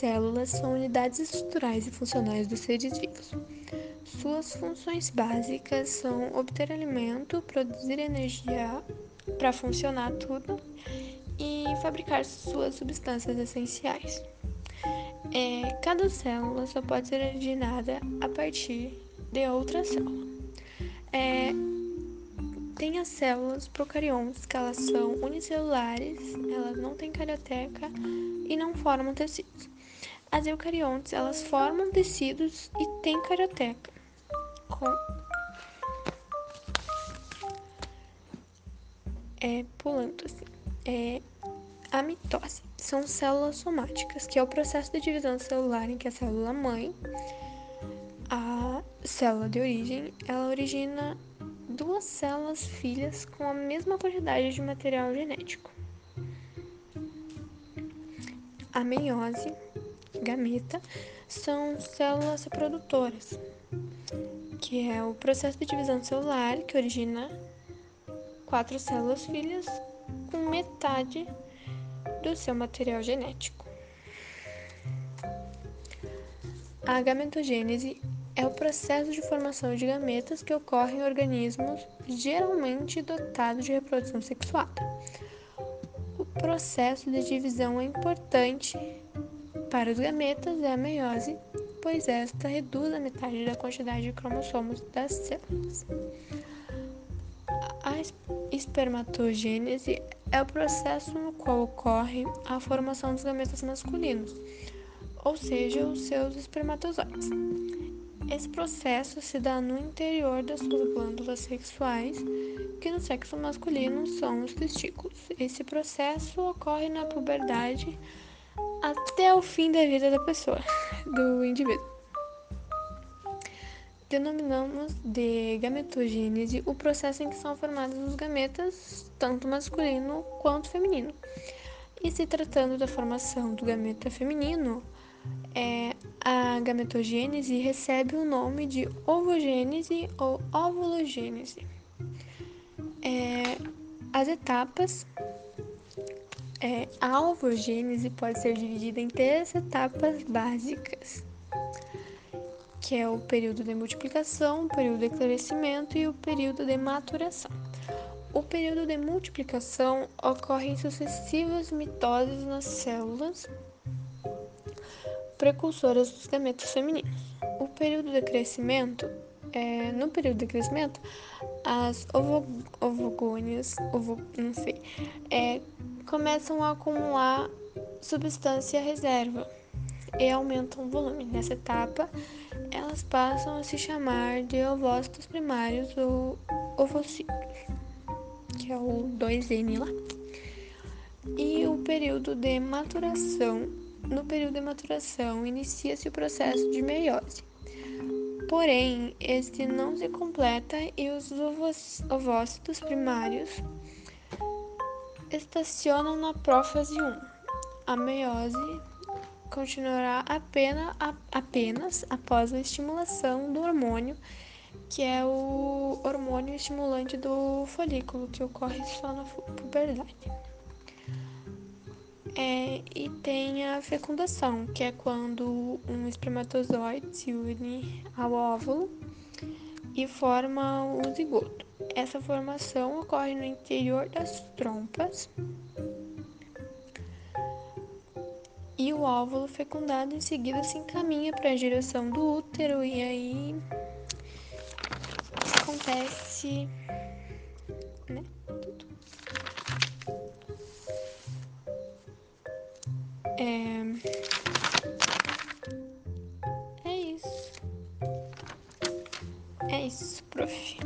células são unidades estruturais e funcionais dos seres vivos. Suas funções básicas são obter alimento, produzir energia para funcionar tudo e fabricar suas substâncias essenciais. É, cada célula só pode ser originada a partir de outra célula. É, tem as células procariontes, que elas são unicelulares, elas não têm carioteca e não formam tecidos. As eucariontes, elas formam tecidos e têm carioteca. Com... É, pulando assim. É, a mitose são células somáticas, que é o processo de divisão celular em que a célula mãe, a célula de origem, ela origina duas células filhas com a mesma quantidade de material genético. A meiose, gameta, são células reprodutoras, que é o processo de divisão celular que origina quatro células filhas com metade do seu material genético. A gametogênese é o processo de formação de gametas que ocorre em organismos geralmente dotados de reprodução sexuada. O processo de divisão é importante para os gametas é a meiose, pois esta reduz a metade da quantidade de cromossomos das células. A espermatogênese é o processo no qual ocorre a formação dos gametas masculinos, ou seja, os seus espermatozoides. Esse processo se dá no interior das suas glândulas sexuais, que no sexo masculino são os testículos. Esse processo ocorre na puberdade até o fim da vida da pessoa, do indivíduo. Denominamos de gametogênese o processo em que são formados os gametas, tanto masculino quanto feminino. E se tratando da formação do gameta feminino, é, a gametogênese recebe o nome de ovogênese ou ovulogênese. É, as etapas. É, a ovogênese pode ser dividida em três etapas básicas, que é o período de multiplicação, o período de crescimento e o período de maturação. O período de multiplicação ocorre em sucessivas mitoses nas células precursoras dos gametas femininos. O período de crescimento, é, no período de crescimento, as ovo, ovogônias, ovo, não sei, é, começam a acumular substância reserva e aumentam o volume. Nessa etapa, elas passam a se chamar de ovócitos primários ou ovocitos, que é o 2N lá. E o período de maturação no período de maturação, inicia-se o processo de meiose. Porém, este não se completa e os ovócitos primários estacionam na prófase 1. A meiose continuará apenas, apenas após a estimulação do hormônio, que é o hormônio estimulante do folículo, que ocorre só na puberdade. É, e tem a fecundação, que é quando um espermatozoide se une ao óvulo e forma o zigoto. Essa formação ocorre no interior das trompas e o óvulo fecundado em seguida se encaminha para a direção do útero e aí acontece né, tudo. É... É isso. É isso, prof.